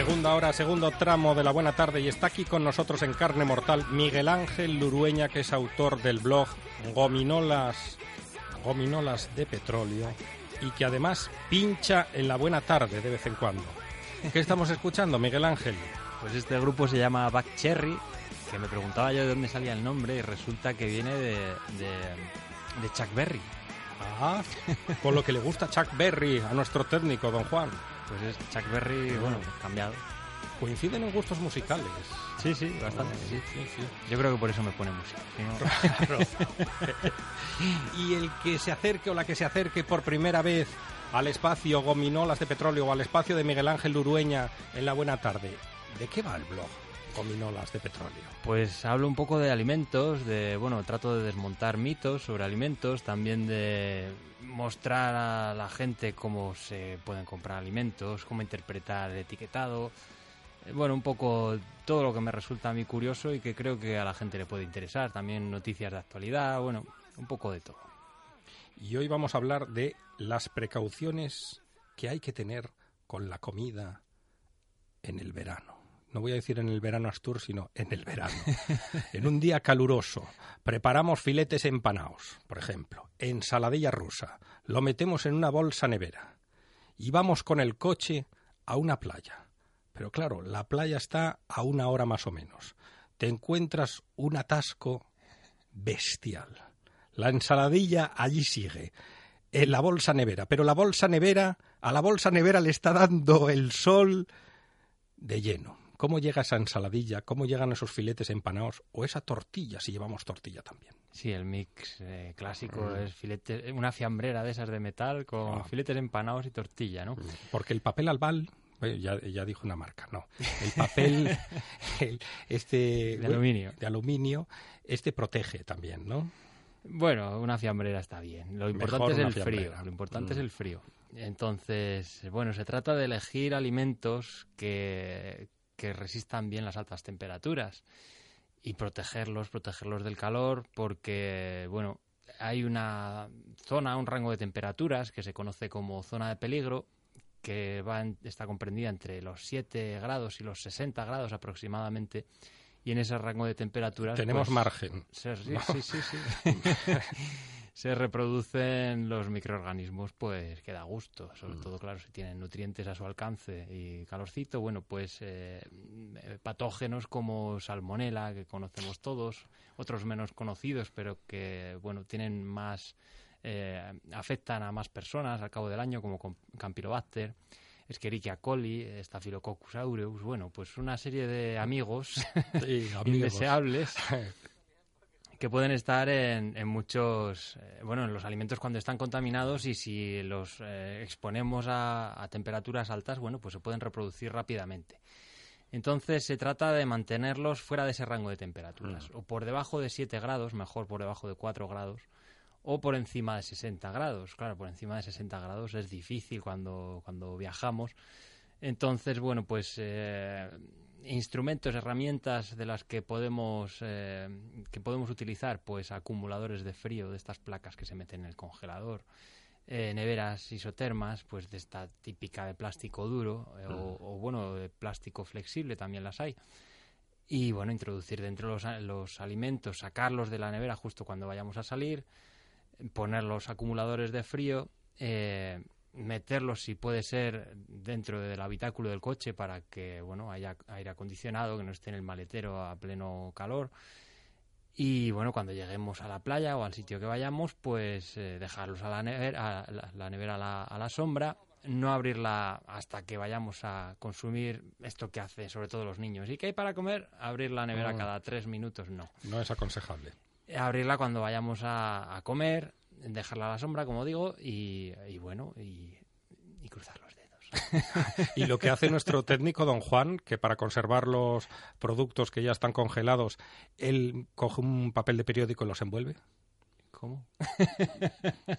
Segunda hora, segundo tramo de la buena tarde y está aquí con nosotros en carne mortal Miguel Ángel Lurueña, que es autor del blog Gominolas, Gominolas de Petróleo y que además pincha en la buena tarde de vez en cuando. ¿Qué estamos escuchando, Miguel Ángel? Pues este grupo se llama Back Cherry, que me preguntaba yo de dónde salía el nombre y resulta que viene de, de, de Chuck Berry. Ah, con lo que le gusta Chuck Berry a nuestro técnico, don Juan. Pues es Chuck Berry, bueno, cambiado. Coinciden en gustos musicales. Sí, sí, bastante. sí. Sí, sí. Yo creo que por eso me pone música. no- y el que se acerque o la que se acerque por primera vez al espacio Gominolas de Petróleo o al espacio de Miguel Ángel Urueña en la buena tarde, ¿de qué va el blog Gominolas de Petróleo? Pues hablo un poco de alimentos, de bueno, trato de desmontar mitos sobre alimentos, también de mostrar a la gente cómo se pueden comprar alimentos, cómo interpretar el etiquetado. Eh, Bueno, un poco todo lo que me resulta a mí curioso y que creo que a la gente le puede interesar. También noticias de actualidad, bueno, un poco de todo. Y hoy vamos a hablar de las precauciones que hay que tener con la comida en el verano. No voy a decir en el verano Astur, sino en el verano. en un día caluroso, preparamos filetes empanados, por ejemplo, ensaladilla rusa, lo metemos en una bolsa nevera y vamos con el coche a una playa. Pero claro, la playa está a una hora más o menos. Te encuentras un atasco bestial. La ensaladilla allí sigue, en la bolsa nevera, pero la bolsa nevera, a la bolsa nevera le está dando el sol de lleno. ¿Cómo llega esa ensaladilla? ¿Cómo llegan esos filetes empanados? O esa tortilla, si llevamos tortilla también. Sí, el mix eh, clásico es filete, una fiambrera de esas de metal con Ah. filetes empanados y tortilla, ¿no? Porque el papel albal, ya, ya dijo una marca, no. El papel, el- este... De aluminio. De aluminio, este protege también, ¿no? Bueno, una fiambrera está bien. Lo Mejor importante es el frío. Lo importante Mm. es el frío. Entonces, bueno, se trata de elegir alimentos que, que resistan bien las altas temperaturas y protegerlos, protegerlos del calor, porque, bueno, hay una zona, un rango de temperaturas que se conoce como zona de peligro, que va en- está comprendida entre los 7 grados y los 60 grados aproximadamente. Y en ese rango de temperaturas. Tenemos pues, margen. se- sí, sí, sí, sí. se reproducen los microorganismos, pues que da gusto. Sobre Mm. todo, claro, si tienen nutrientes a su alcance y calorcito, bueno, pues eh, eh, patógenos como salmonela, que conocemos todos, otros menos conocidos, pero que, bueno, tienen más, eh, afectan a más personas al cabo del año, como Campylobacter. Escherichia coli, Staphylococcus aureus, bueno, pues una serie de amigos Sí, amigos. indeseables que pueden estar en, en muchos, eh, bueno, en los alimentos cuando están contaminados y si los eh, exponemos a, a temperaturas altas, bueno, pues se pueden reproducir rápidamente. Entonces se trata de mantenerlos fuera de ese rango de temperaturas, o por debajo de 7 grados, mejor por debajo de 4 grados, o por encima de 60 grados. Claro, por encima de 60 grados es difícil cuando, cuando viajamos. Entonces, bueno, pues eh, instrumentos, herramientas de las que podemos eh, que podemos utilizar, pues acumuladores de frío de estas placas que se meten en el congelador, eh, neveras isotermas, pues de esta típica de plástico duro eh, o, o, bueno de plástico flexible también las hay. y bueno, introducir dentro los, los alimentos, sacarlos de la nevera justo cuando vayamos a salir, poner los acumuladores de frío, eh, meterlos si puede ser dentro del habitáculo del coche para que bueno haya aire acondicionado, que no esté en el maletero a pleno calor. Y bueno, cuando lleguemos a la playa o al sitio que vayamos, pues eh, dejarlos a la nevera, a la, la nevera a la, a la sombra, no abrirla hasta que vayamos a consumir esto que hace sobre todo los niños. ¿Y qué hay para comer? Abrir la nevera Ah. cada tres minutos, no. No es aconsejable. Abrirla cuando vayamos a, a comer, dejarla a la sombra, como digo, y, y bueno, y, y cruzar los dedos. Y lo que hace nuestro técnico, don Juan, que para conservar los productos que ya están congelados, él coge un papel de periódico y los envuelve. ¿Cómo?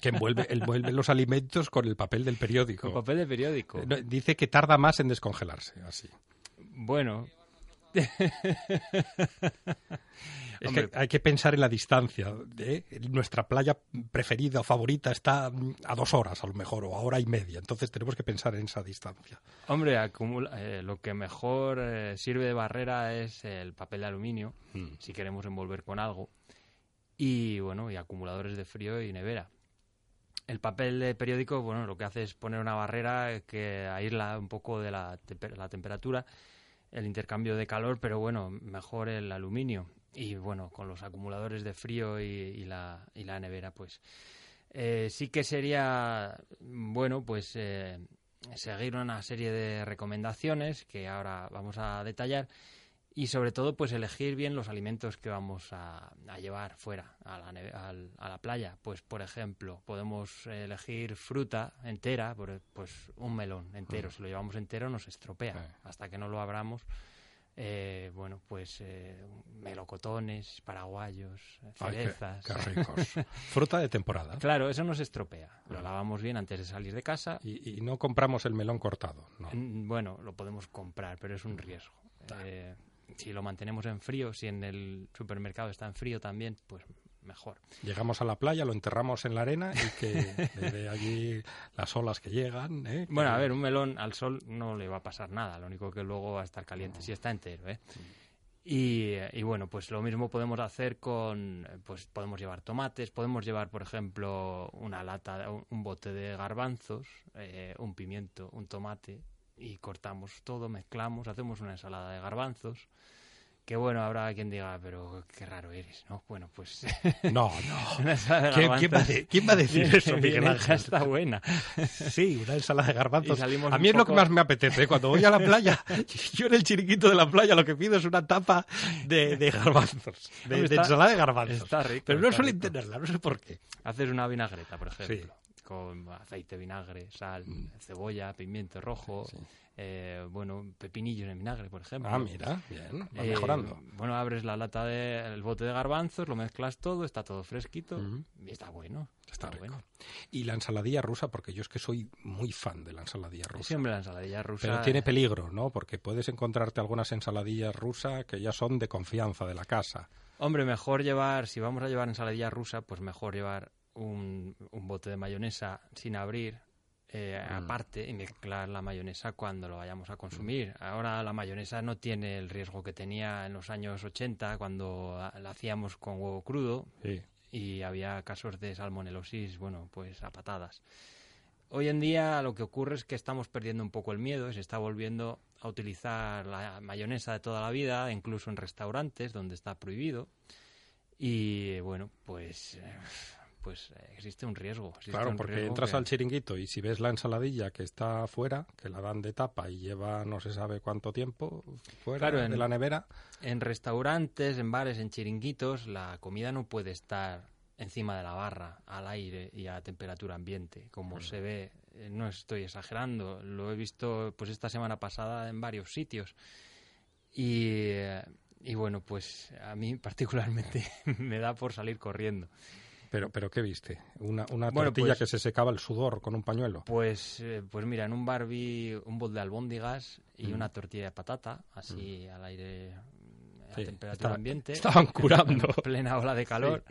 Que envuelve, envuelve los alimentos con el papel del periódico. Con papel de periódico. Dice que tarda más en descongelarse, así. Bueno, Es Hombre. que hay que pensar en la distancia. ¿eh? Nuestra playa preferida o favorita está mm, a dos horas, a lo mejor, o a hora y media. Entonces tenemos que pensar en esa distancia. Hombre, acumula- eh, lo que mejor eh, sirve de barrera es el papel de aluminio, Mm. si queremos envolver con algo, y bueno, y acumuladores de frío y nevera. El papel de periódico, bueno, lo que hace es poner una barrera que aísla un poco de la, la temperatura, el intercambio de calor, pero bueno, mejor el aluminio. Y bueno, con los acumuladores de frío y, y la, y la nevera, pues eh, sí que sería bueno, pues eh, seguir una serie de recomendaciones que ahora vamos a detallar y sobre todo pues elegir bien los alimentos que vamos a, a llevar fuera a la, neve- al- a la playa pues por ejemplo podemos elegir fruta entera pues un melón entero si lo llevamos entero nos estropea hasta que no lo abramos eh, bueno pues eh, melocotones paraguayos Ay, qué- cerezas qué ricos. Fruta de temporada. Claro, eso nos estropea. Lo lavamos bien antes de salir de casa. Y, y no compramos el melón cortado. No. Mm, Bueno, lo podemos comprar, pero es un riesgo. Eh, si lo mantenemos en frío, si en el supermercado está en frío también, pues mejor. Llegamos a la playa, lo enterramos en la arena y que de, de allí las olas que llegan. ¿eh? Bueno, a ver, un melón al sol no le va a pasar nada, lo único que luego va a estar caliente, si está entero, ¿eh? Y, y bueno, pues lo mismo podemos hacer con, pues podemos llevar tomates, podemos llevar, por ejemplo, una lata, un, un bote de garbanzos, eh, un pimiento, un tomate, y cortamos todo, mezclamos, hacemos una ensalada de garbanzos. Que bueno, habrá quien diga, pero qué raro eres, ¿no? Bueno, pues No, no. una ensalada de ¿Quién, quién va, a garbanzos de- quién va a decir eso, Miguel Ángel? está buena. Sí, una ensalada de garbanzos. A mí es lo que más me apetece. Cuando voy a la playa, yo en el chiriquito de la playa lo que pido es una tapa de, de garbanzos. De, ensalada de garbanzos. está rico, Pero no suelen rico. tenerla, no sé por qué. Haces una vinagreta, por ejemplo, Sí. Con aceite, vinagre, sal, Mm. cebolla, pimiento rojo, eh, bueno, pepinillos en vinagre, por ejemplo. Ah, mira, bien, va Eh, mejorando. Bueno, abres la lata del bote de garbanzos, lo mezclas todo, está todo fresquito y está bueno. Está rico. bueno. Y la ensaladilla rusa, porque yo es que soy muy fan de la ensaladilla rusa. Siempre la ensaladilla rusa. Pero tiene peligro, ¿no? Porque puedes encontrarte algunas ensaladillas rusas que ya son de confianza de la casa. Hombre, mejor llevar, si vamos a llevar ensaladilla rusa, pues mejor llevar un, un bote de mayonesa sin abrir. eh, Mm. aparte y mezclar la mayonesa cuando lo vayamos a consumir. Ahora la mayonesa no tiene el riesgo que tenía en los años 80 cuando la hacíamos con huevo crudo Sí. y había casos de salmonelosis, bueno, pues a patadas. Hoy en día lo que ocurre es que estamos perdiendo un poco el miedo, y se está volviendo a utilizar la mayonesa de toda la vida, incluso en restaurantes donde está prohibido. Y bueno, pues eh, pues eh, existe un riesgo. existe Claro, un porque riesgo entras que- al chiringuito y si ves la ensaladilla que está fuera, que la dan de tapa y lleva no se sabe cuánto tiempo fuera Claro, de en- la nevera, En restaurantes, en bares, en chiringuitos, la comida no puede estar encima de la barra, al aire y a temperatura ambiente, como se ve. eh, No estoy exagerando, lo he visto pues esta semana pasada en varios sitios. Y, eh, y bueno, pues a mí particularmente me da por salir corriendo. Pero pero ¿qué viste? Una, una Bueno, tortilla pues- que se secaba el sudor con un pañuelo. Pues, eh, pues mira, en un bar vi un bol de albóndigas y Mm. una tortilla de patata, así al aire, a Sí, temperatura estaba- ambiente. estaban curando. En plena ola de calor.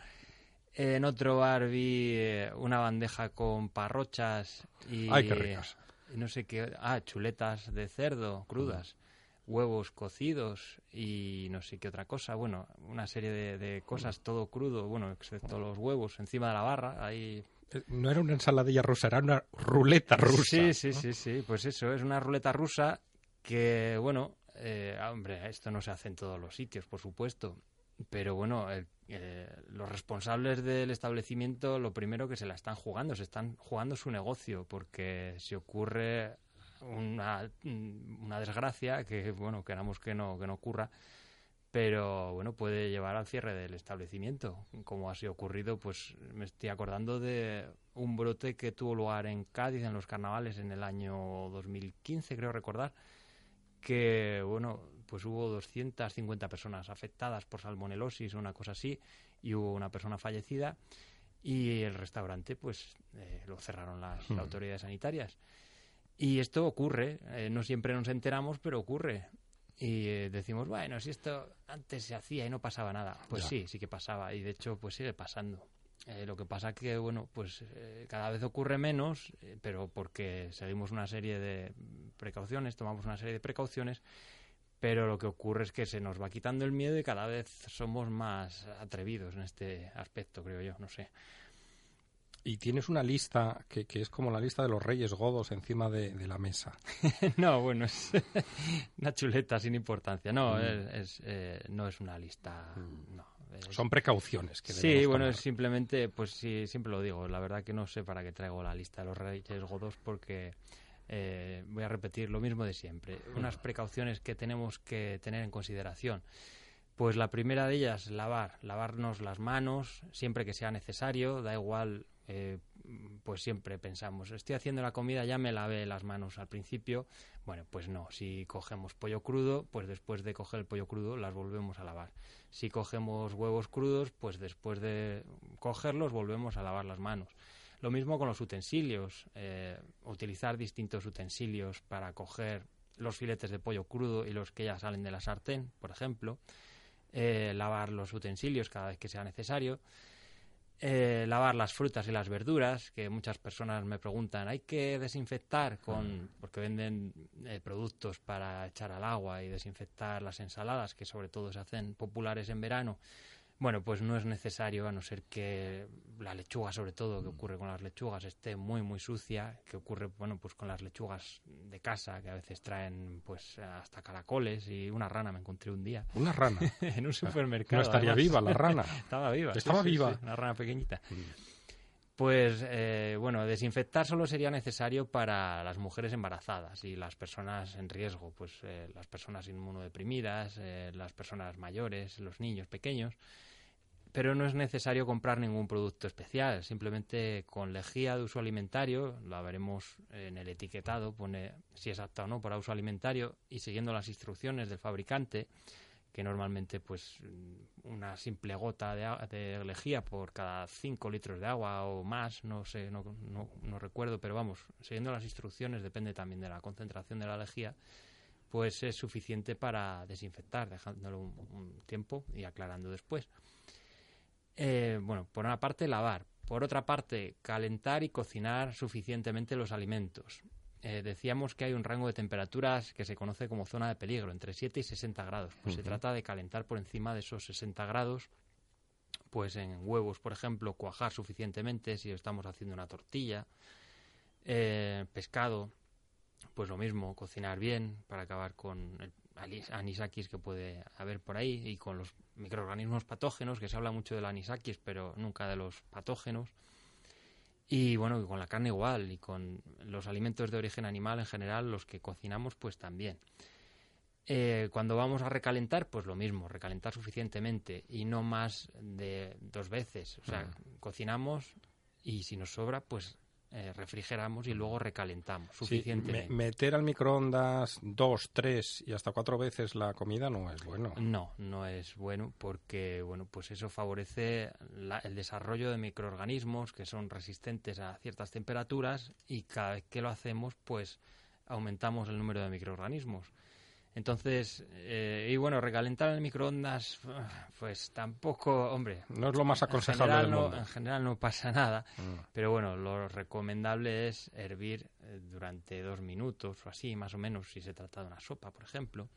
En otro bar vi eh, una bandeja con parrochas y... Ay, qué ricas. y no sé qué... Ah, chuletas de cerdo crudas. Huevos cocidos y no sé qué otra cosa, bueno, una serie de, de cosas, todo crudo, bueno, excepto los huevos, encima de la barra, ahí. No era una ensaladilla rusa, era una ruleta rusa. Sí, sí, sí, sí, pues eso, es una ruleta rusa que, bueno, eh, hombre, esto no se hace en todos los sitios, por supuesto, pero bueno, el- eh, los responsables del establecimiento lo primero que se la están jugando, se están jugando su negocio, porque si ocurre una, una desgracia, que bueno, queramos que no, que no ocurra, pero bueno, puede llevar al cierre del establecimiento, como así ocurrido, pues me estoy acordando de un brote que tuvo lugar en Cádiz en los carnavales en el año 2015, creo recordar, que bueno, pues hubo 250 personas afectadas por salmonelosis o una cosa así, y hubo una persona fallecida, y el restaurante pues eh, lo cerraron las Hmm. autoridades sanitarias. Y esto ocurre, eh, no siempre nos enteramos, pero ocurre. Y eh, decimos, bueno, si esto antes se hacía y no pasaba nada. Pues Ya. sí, sí que pasaba. Y de hecho, pues sigue pasando. Eh, lo que pasa que, bueno, pues eh, cada vez ocurre menos, eh, pero porque seguimos una serie de precauciones, tomamos una serie de precauciones, pero lo que ocurre es que se nos va quitando el miedo y cada vez somos más atrevidos en este aspecto, creo yo, no sé. Y tienes una lista que, que es como la lista de los reyes godos encima de, de la mesa. no, bueno, es una chuleta sin importancia. No, Mm. es, es, eh, no es una lista. No, es- Son precauciones que Sí, bueno, tomar. es simplemente, pues sí, siempre lo digo. La verdad que no sé para qué traigo la lista de los reyes godos porque eh, voy a repetir lo mismo de siempre. Unas precauciones que tenemos que tener en consideración. Pues la primera de ellas, lavar, lavarnos las manos siempre que sea necesario, da igual, eh, pues siempre pensamos, estoy haciendo la comida, ya me lavé las manos al principio. Bueno, pues no, si cogemos pollo crudo, pues después de coger el pollo crudo las volvemos a lavar. Si cogemos huevos crudos, pues después de cogerlos volvemos a lavar las manos. Lo mismo con los utensilios, eh, utilizar distintos utensilios para coger los filetes de pollo crudo y los que ya salen de la sartén, por ejemplo. Eh, lavar los utensilios cada vez que sea necesario. Eh, lavar las frutas y las verduras, que muchas personas me preguntan, ¿hay que desinfectar con porque venden eh, productos para echar al agua y desinfectar las ensaladas, que sobre todo se hacen populares en verano? Bueno, pues no es necesario, a no ser que la lechuga, sobre todo, que ocurre con las lechugas, esté muy, muy sucia, que ocurre, bueno, pues con las lechugas de casa, que a veces traen, pues, hasta caracoles y una rana me encontré un día Una rana. en un supermercado. No estaría además. viva la rana. Estaba viva. Estaba sí, viva. sí, una rana pequeñita. Pues eh, bueno, desinfectar solo sería necesario para las mujeres embarazadas y las personas en riesgo, pues eh, las personas inmunodeprimidas, eh, las personas mayores, los niños pequeños. Pero no es necesario comprar ningún producto especial, simplemente con lejía de uso alimentario, la veremos en el etiquetado, pone si es apta o no para uso alimentario y siguiendo las instrucciones del fabricante, que normalmente pues una simple gota de, de lejía por cada 5 litros de agua o más, no sé, no, no, recuerdo, pero vamos, siguiendo las instrucciones, depende también de la concentración de la lejía, pues es suficiente para desinfectar, dejándolo un tiempo y aclarando después. Eh, bueno, por una parte lavar, por otra parte calentar y cocinar suficientemente los alimentos. Eh, decíamos que hay un rango de temperaturas que se conoce como zona de peligro, entre 7 y 60 grados. Pues se trata de calentar por encima de esos 60 grados, pues en huevos, por ejemplo, cuajar suficientemente si estamos haciendo una tortilla. Eh, pescado, pues lo mismo, cocinar bien para acabar con el anisakis que puede haber por ahí y con los microorganismos patógenos, que se habla mucho del anisakis, pero nunca de los patógenos. Y bueno, y con la carne igual, y con los alimentos de origen animal en general, los que cocinamos, pues también. Eh, cuando vamos a recalentar, pues lo mismo, recalentar suficientemente y no más de dos veces. O sea, cocinamos y si nos sobra, pues eh, refrigeramos y luego recalentamos Sí, me- suficientemente. meter al microondas dos, tres y hasta cuatro veces la comida no es bueno. No, no es bueno porque bueno, pues eso favorece la- el desarrollo de microorganismos que son resistentes a ciertas temperaturas y cada vez que lo hacemos, pues aumentamos el número de microorganismos. Entonces, eh, y bueno, recalentar en el microondas, pues tampoco, hombre. No es lo más en aconsejable general del no- mundo. en general no pasa nada, Mm. pero bueno, lo recomendable es hervir eh, durante dos minutos o así, más o menos, si se trata de una sopa, por ejemplo,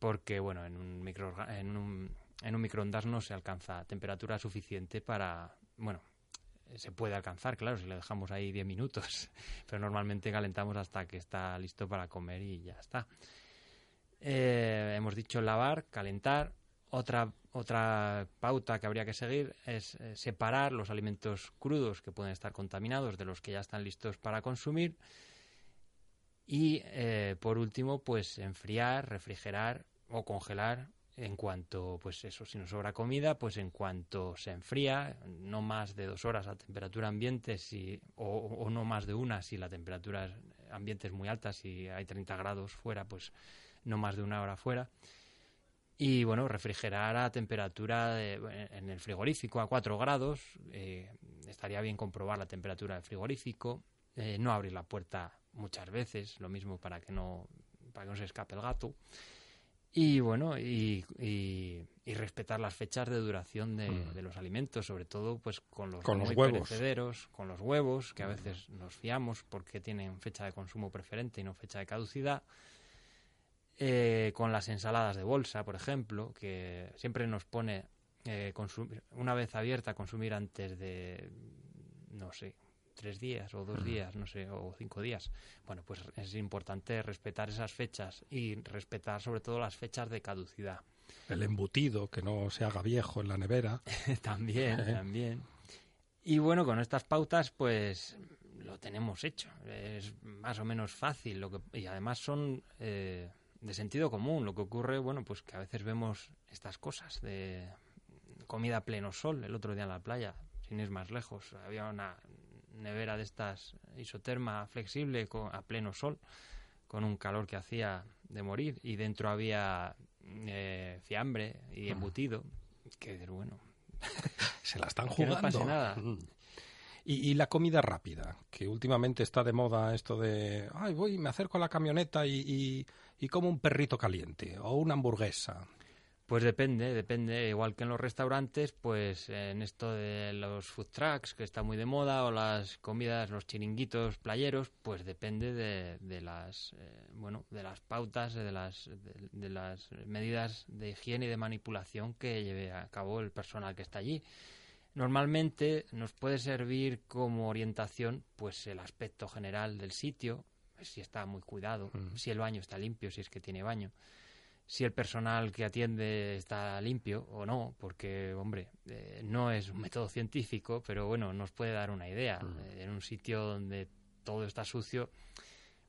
porque bueno, en un, micro, en un, en un microondas no se alcanza temperatura suficiente para, bueno, se puede alcanzar, claro, si le dejamos ahí 10 minutos, pero normalmente calentamos hasta que está listo para comer y ya está. Eh, hemos dicho lavar, calentar. Otra, otra pauta que habría que seguir es eh, separar los alimentos crudos que pueden estar contaminados de los que ya están listos para consumir. Y eh, por último, pues enfriar, refrigerar o congelar en cuanto, pues eso, si nos sobra comida, pues en cuanto se enfría, no más de dos horas a temperatura ambiente si, o, o no más de una si la temperatura ambiente es muy alta, si hay 30 grados fuera, pues no más de una hora fuera. Y bueno, refrigerar a temperatura de- en el frigorífico a 4 grados. eh, estaría bien comprobar la temperatura del frigorífico. eh, no abrir la puerta muchas veces, lo mismo para que no, para que no se escape el gato. Y bueno, y, y- y respetar las fechas de duración de, Mm. de los alimentos, sobre todo pues con los, Con los huevos. perecederos, con los huevos, que a veces nos fiamos porque tienen fecha de consumo preferente y no fecha de caducidad. Eh, con las ensaladas de bolsa, por ejemplo, que siempre nos pone eh, una vez abierta consumir antes de, no sé, tres días o dos días, no sé, o cinco días. Bueno, pues es importante respetar esas fechas y respetar sobre todo las fechas de caducidad. El embutido, que no se haga viejo en la nevera. también, también. Y bueno, con estas pautas, pues lo tenemos hecho. Es más o menos fácil. Lo que, y además son eh, de sentido común. Lo que ocurre, bueno, pues que a veces vemos estas cosas de comida a pleno sol el otro día en la playa, sin ir más lejos. Había una nevera de estas isoterma flexible con, a pleno sol, con un calor que hacía de morir. Y dentro había eh, fiambre y embutido. Que bueno, Se la están no jugando. pase nada. Mm. Y, y la comida rápida, que últimamente está de moda esto de, ay, voy, me acerco a la camioneta y, y, y como un perrito caliente o una hamburguesa. Pues depende, depende. Igual que en los restaurantes, pues en esto de los food trucks, que está muy de moda, o las comidas, los chiringuitos playeros, pues depende de, de las, eh, bueno, de las pautas, de las, de, de las medidas de higiene y de manipulación que lleve a cabo el personal que está allí. Normalmente nos puede servir como orientación, pues el aspecto general del sitio, si está muy cuidado, si el baño está limpio, si es que tiene baño si el personal que atiende está limpio o no, porque, hombre, eh, no es un método científico, pero bueno, nos puede dar una idea. Eh, en un sitio donde todo está sucio,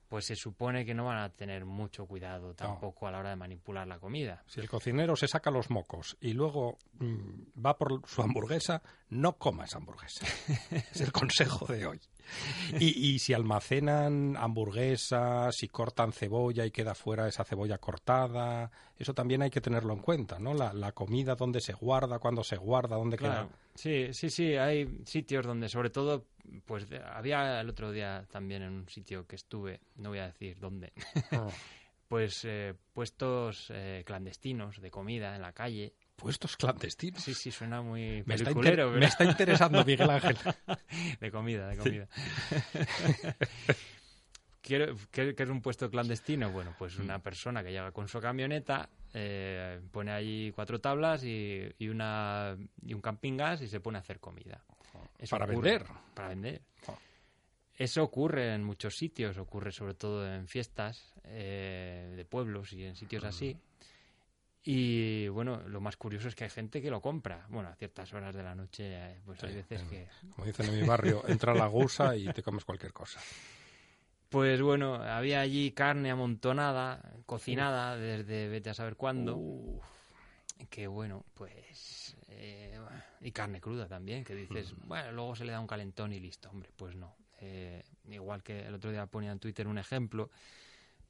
pues se supone que no van a tener mucho cuidado tampoco a la hora de manipular la comida. Si el cocinero se saca los mocos y luego mm, va por su hamburguesa, no coma esa hamburguesa. es el consejo de hoy. Y, y si almacenan hamburguesas, si cortan cebolla y queda fuera esa cebolla cortada, eso también hay que tenerlo en cuenta, ¿no? La, la comida, dónde se guarda, cuándo se guarda, dónde Claro, queda. sí, sí, sí, hay sitios donde sobre todo, pues había el otro día también en un sitio que estuve, no voy a decir dónde, Oh, pues eh, puestos eh, clandestinos de comida en la calle. Puestos clandestinos. Sí, sí, suena muy Me está, peliculero, inter- pero- me está interesando, Miguel Ángel. de comida, de comida. ¿Qué, qué es un puesto clandestino? Bueno, pues Mm. una persona que llega con su camioneta, eh, pone allí cuatro tablas y, y una, y un camping gas y se pone a hacer comida. Eso Para ocurre, vender. Para vender. Oh. Eso ocurre en muchos sitios, ocurre sobre todo en fiestas eh, de pueblos y en sitios Mm. así. Y bueno, lo más curioso es que hay gente que lo compra. Bueno, a ciertas horas de la noche, eh, pues hay veces que, Como dicen en mi barrio, entra la gusa y te comes cualquier cosa. Pues bueno, había allí carne amontonada, cocinada desde vete a saber cuándo. Que bueno, pues... eh, y carne cruda también, que dices, bueno, luego se le da un calentón y listo. Hombre, pues no. Eh, igual que el otro día ponía en Twitter un ejemplo,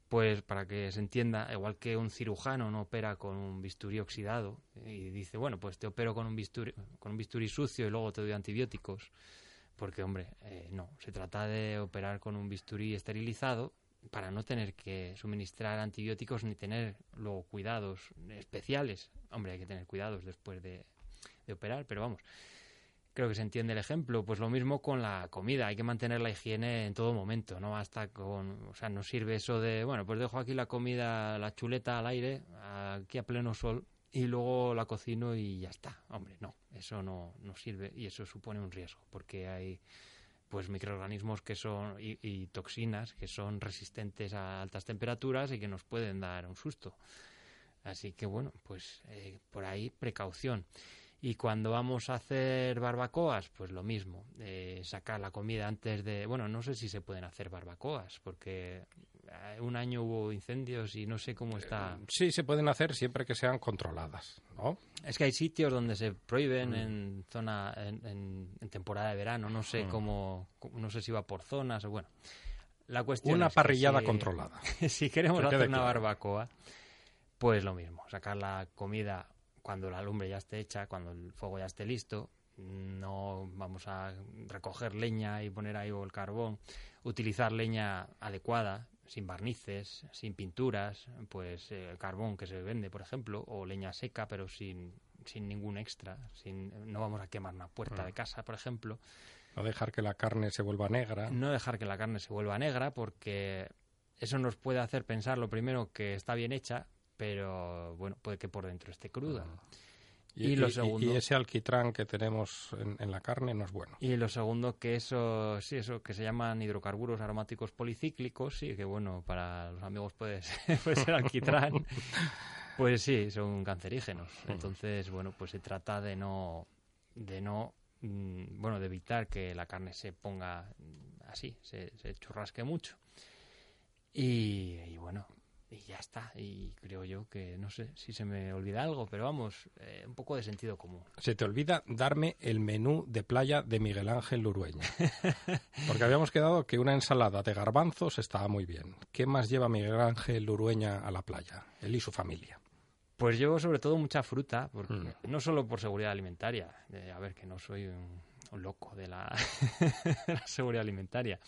pues para que se entienda, igual que un cirujano no opera con un bisturí oxidado y dice, bueno, pues te opero con un bisturí, con un bisturí sucio y luego te doy antibióticos. Porque, hombre, eh, no, se trata de operar con un bisturí esterilizado para no tener que suministrar antibióticos ni tener luego cuidados especiales. Hombre, hay que tener cuidados después de, de operar, pero vamos, creo que se entiende el ejemplo. Pues lo mismo con la comida, hay que mantener la higiene en todo momento, no basta con, o sea, no sirve eso de, bueno, pues dejo aquí la comida, la chuleta al aire, aquí a pleno sol y luego la cocino y ya está. Hombre, no, eso no, no sirve y eso supone un riesgo porque hay pues microorganismos que son y, y toxinas que son resistentes a altas temperaturas y que nos pueden dar un susto. Así que bueno, pues eh, por ahí precaución. Y cuando vamos a hacer barbacoas, pues lo mismo, eh, sacar la comida antes de... Bueno, no sé si se pueden hacer barbacoas, porque eh, un año hubo incendios y no sé cómo está... Sí, se pueden hacer siempre que sean controladas, ¿no? Es que hay sitios donde se prohíben Mm. en zona en, en- en temporada de verano, no sé Mm. cómo, no sé si va por zonas o bueno. La cuestión Una es que parrillada si- controlada. si queremos Que hacer una claro. barbacoa, pues lo mismo, sacar la comida cuando la lumbre ya esté hecha, cuando el fuego ya esté listo, no vamos a recoger leña y poner ahí el carbón, utilizar leña adecuada, sin barnices, sin pinturas, pues eh, carbón que se vende, por ejemplo, o leña seca pero sin sin ningún extra, sin, no vamos a quemar una puerta de casa, por ejemplo, No dejar que la carne se vuelva negra. no dejar que la carne se vuelva negra porque eso nos puede hacer pensar lo primero que está bien hecha, pero bueno, puede que por dentro esté cruda. y lo segundo- y ese alquitrán que tenemos en, en la carne no es bueno. Y lo segundo que eso, sí, eso que se llaman hidrocarburos aromáticos policíclicos, sí, que bueno, para los amigos puede ser, puede ser alquitrán, pues sí, son cancerígenos. Entonces, bueno, pues se trata de no, de no, mm, bueno, de evitar que la carne se ponga así, se, se churrasque mucho. Y, y bueno, y ya está. Y creo yo que, no sé si se me olvida algo, pero vamos, eh, un poco de sentido común. Se te olvida darme el menú de playa de Miguel Ángel Lurueña. Porque habíamos quedado que una ensalada de garbanzos estaba muy bien. ¿Qué más lleva Miguel Ángel Lurueña a la playa? Él y su familia. Pues llevo sobre todo mucha fruta, porque, Mm. no solo por seguridad alimentaria, eh, a ver que no soy un, un loco de la, de la seguridad alimentaria,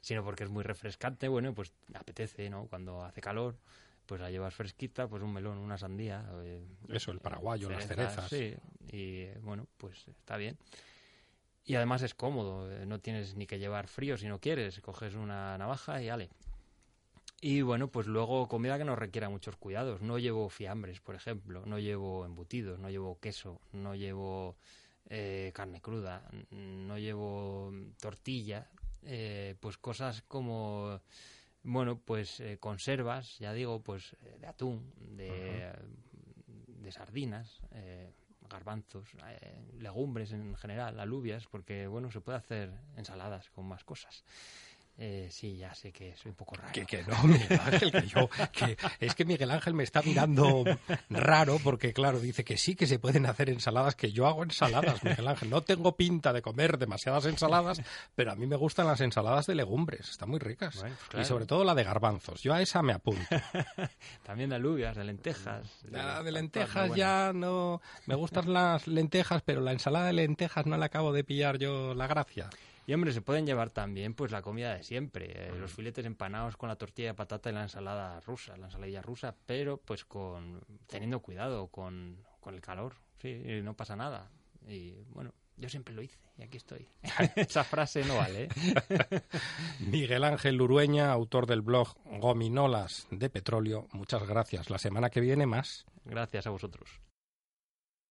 sino porque es muy refrescante, bueno, pues apetece, ¿no? Cuando hace calor, pues la llevas fresquita, pues un melón, una sandía. eh, Eso, el paraguayo, las cerezas. Sí, y bueno, pues está bien. Y además es cómodo, eh, no tienes ni que llevar frío si no quieres, coges una navaja y ale. Y bueno, pues luego comida que no requiera muchos cuidados. No llevo fiambres, por ejemplo, no llevo embutidos, no llevo queso, no llevo eh, carne cruda, no llevo tortilla, eh, pues cosas como, bueno, pues eh, conservas, ya digo, pues eh, de atún, de, de sardinas, eh, garbanzos, eh, legumbres en general, alubias, porque bueno, se puede hacer ensaladas con más cosas. Eh, sí, ya sé que soy un poco raro. Que, que no, Miguel Ángel, que yo, que es que Miguel Ángel me está mirando raro porque, claro, dice que sí que se pueden hacer ensaladas, que yo hago ensaladas, Miguel Ángel. No tengo pinta de comer demasiadas ensaladas, pero a mí me gustan las ensaladas de legumbres, están muy ricas. Bueno, pues Y sobre todo la de garbanzos. Yo a esa me apunto. También de alubias, de lentejas. La de lentejas ya no... Me gustan las lentejas, pero la ensalada de lentejas no le acabo de pillar yo la gracia. Y hombre, se pueden llevar también pues la comida de siempre, eh, los filetes empanados con la tortilla de patata y la ensalada rusa, la ensaladilla rusa, pero pues con teniendo cuidado con, con el calor, sí, y no pasa nada. Y bueno, yo siempre lo hice y aquí estoy. Esa frase no vale. ¿eh? Miguel Ángel Urueña, autor del blog Gominolas de Petróleo, muchas gracias. La semana que viene más. Gracias a vosotros.